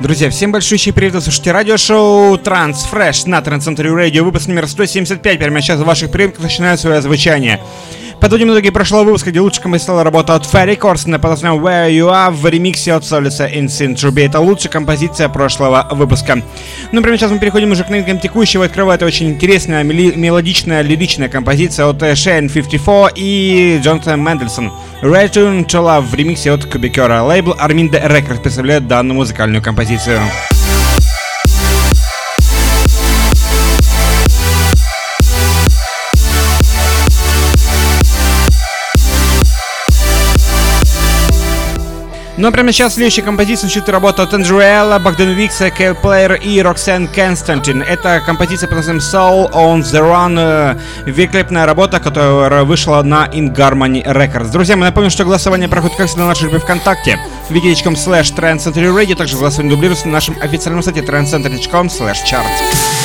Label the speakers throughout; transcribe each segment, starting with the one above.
Speaker 1: Друзья, всем большущий привет, вы слушаете радиошоу Transfresh на Трансцентре Радио, выпуск номер 175, прямо сейчас в ваших приемках начинает свое звучание. Подводим итоги прошлого выпуска, где лучше композиция работа от Ferry Corsten под названием Where You Are в ремиксе от Солиса Insane Truby. Это лучшая композиция прошлого выпуска. Ну, прямо сейчас мы переходим уже к новинкам текущего. Открывает очень интересная, мелодичная, лиричная композиция от Shane 54 и Джонатан Мендельсон. Return to Love в ремиксе от Кубикера. Лейбл Arminda Records представляет данную музыкальную композицию. Ну а прямо сейчас следующая композиция звучит работа от Андруэлла, Богдан Викса, Кейл Плеер и Роксен Константин. Это композиция под названием Soul on the Run. Великолепная работа, которая вышла на In Harmony Records. Друзья, мы напомним, что голосование проходит как всегда на нашей группе ВКонтакте wiki.com slash trendcenterradio. Также голосование дублируется на нашем официальном сайте trendcenter.com slash chart.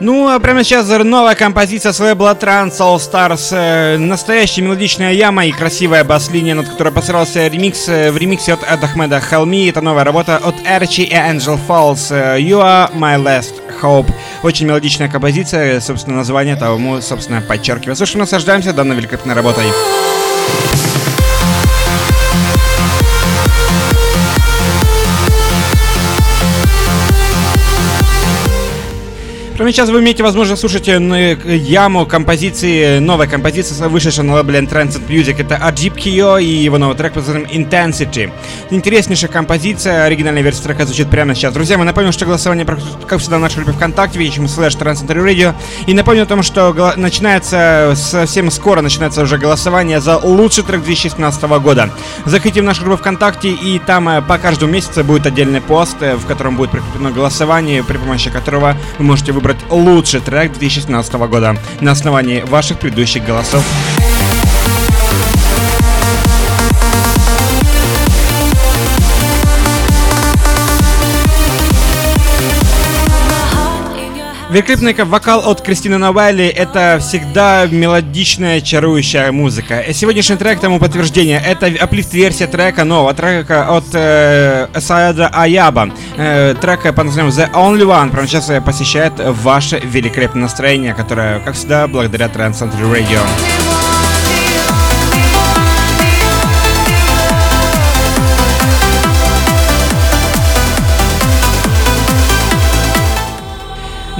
Speaker 1: Ну, а прямо сейчас новая композиция с лейбла Trans All Stars. Э, настоящая мелодичная яма и красивая бас-линия, над которой посрался ремикс э, в ремиксе от Ахмеда Халми. Это новая работа от Эрчи и Angel Falls. Э, you are my last hope. Очень мелодичная композиция, собственно, название тому, собственно, подчеркивает. Слушай, наслаждаемся данной великолепной работой. Прямо сейчас вы имеете возможность слушать э, яму композиции, новой композиции, вышедшей на лейбле Transcend Music. Это Ajib и его новый трек под названием Intensity. Интереснейшая композиция, оригинальная версия трека звучит прямо сейчас. Друзья, мы напомним, что голосование как всегда, в нашей группе ВКонтакте, видите, слэш Transcend Radio. И напомню о том, что начинается совсем скоро, начинается уже голосование за лучший трек 2016 года. Заходите в нашу группу ВКонтакте, и там э, по каждому месяцу будет отдельный пост, э, в котором будет прикреплено голосование, при помощи которого вы можете выбрать выбрать лучший трек 2017 года на основании ваших предыдущих голосов. Великолепный вокал от Кристины Навайли — это всегда мелодичная, чарующая музыка. Сегодняшний трек тому подтверждение. Это аплифт-версия трека, нового трека от э, Саада Аяба. Э, трек под названием The Only One прямо сейчас посещает ваше великолепное настроение, которое, как всегда, благодаря Trans Century Radio.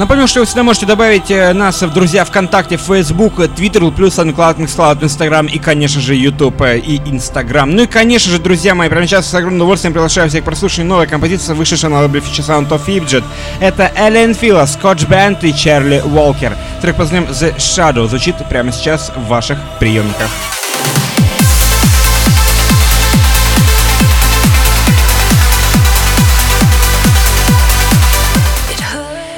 Speaker 1: Напомню, что вы всегда можете добавить э, нас в друзья ВКонтакте, Facebook, Twitter, плюс SoundCloud, Mixcloud, Instagram и, конечно же, YouTube э, и Instagram. Ну и, конечно же, друзья мои, прямо сейчас с огромным удовольствием приглашаю всех к прослушиванию новой композиции, вышедшей на лейбле Future Sound of Egypt. Это Эллен Фила, Scotch Band и Чарли Уолкер. Трек под The Shadow звучит прямо сейчас в ваших приемниках.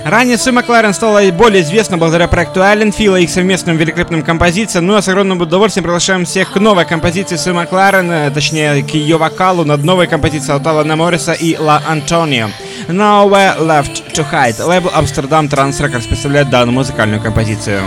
Speaker 1: Ранее Су Макларен стала более известна благодаря проекту Ален Фила и их совместным великолепным композициям. Ну а с огромным удовольствием приглашаем всех к новой композиции Су Макларен, э, точнее к ее вокалу над новой композицией от Алана Морриса и Ла Антонио. Nowhere Left to Hide. Лейбл Amsterdam Trans Records представляет данную музыкальную композицию.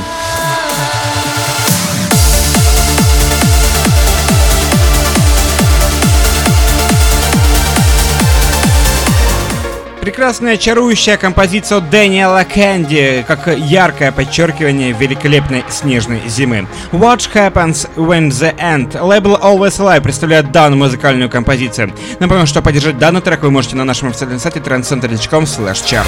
Speaker 1: Прекрасная, чарующая композиция Дэниела Кэнди, как яркое подчеркивание великолепной снежной зимы. What Happens When the End. Лейбл Always Alive представляет данную музыкальную композицию. Напомню, что поддержать данный трек вы можете на нашем официальном сайте trendcenter.com slash chart.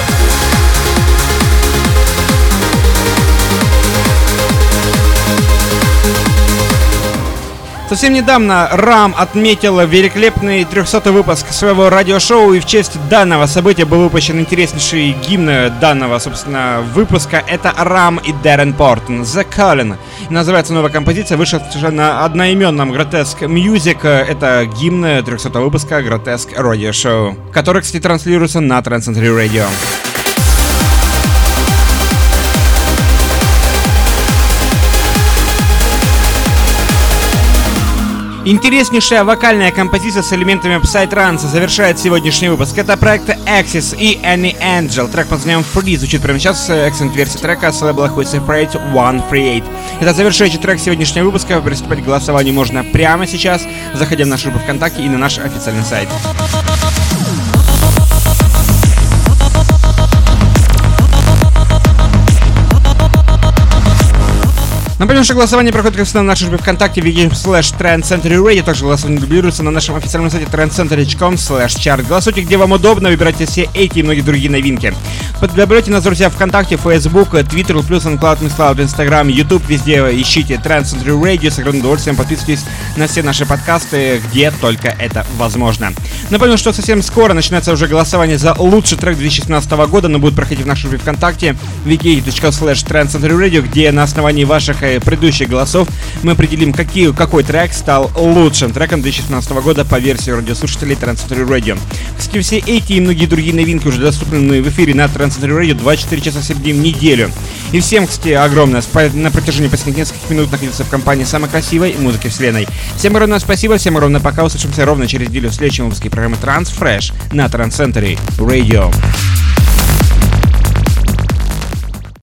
Speaker 1: Совсем недавно Рам отметил великолепный 300 выпуск своего радиошоу, и в честь данного события был выпущен интереснейший гимн данного, собственно, выпуска. Это Рам и Дэрен Портон, The Calling. называется новая композиция, вышла на одноименном Grotesque Music. Это гимн 300 выпуска Grotesque Radio Show, который, кстати, транслируется на Transcentury Radio. Интереснейшая вокальная композиция с элементами Psytrance завершает сегодняшний выпуск. Это проекты Axis и Annie Angel. Трек под названием Free звучит прямо сейчас. Accent версия трека с лейбла Who Separate One Free Eight. Это завершающий трек сегодняшнего выпуска. Приступать к голосованию можно прямо сейчас, заходя в нашу группу ВКонтакте и на наш официальный сайт. Напомню, что голосование проходит как всегда на нашей группе ВКонтакте wiki slash trendcentury Также голосование дублируется на нашем официальном сайте trendcentury.com slash chart. Голосуйте, где вам удобно, выбирайте все эти и многие другие новинки. Подберете нас, друзья, ВКонтакте, Facebook, Twitter, плюс SoundCloud, MissCloud, Instagram, YouTube, везде ищите Trend Century Radio. С огромным удовольствием подписывайтесь на все наши подкасты, где только это возможно. Напомню, что совсем скоро начинается уже голосование за лучший трек 2016 года, но будет проходить в нашей группе ВКонтакте wiki.slash Radio, где на основании ваших э, предыдущих голосов мы определим, какие, какой трек стал лучшим треком 2016 года по версии радиослушателей Trend Radio. Кстати, все эти и многие другие новинки уже доступны в эфире на Trend Radio 24 часа в день в неделю. И всем, кстати, огромное на протяжении последних нескольких минут находиться в компании самой красивой музыки вселенной. Всем огромное спасибо, всем огромное пока. Услышимся ровно через неделю в следующем выпуске программы Transfresh на Trans Radio.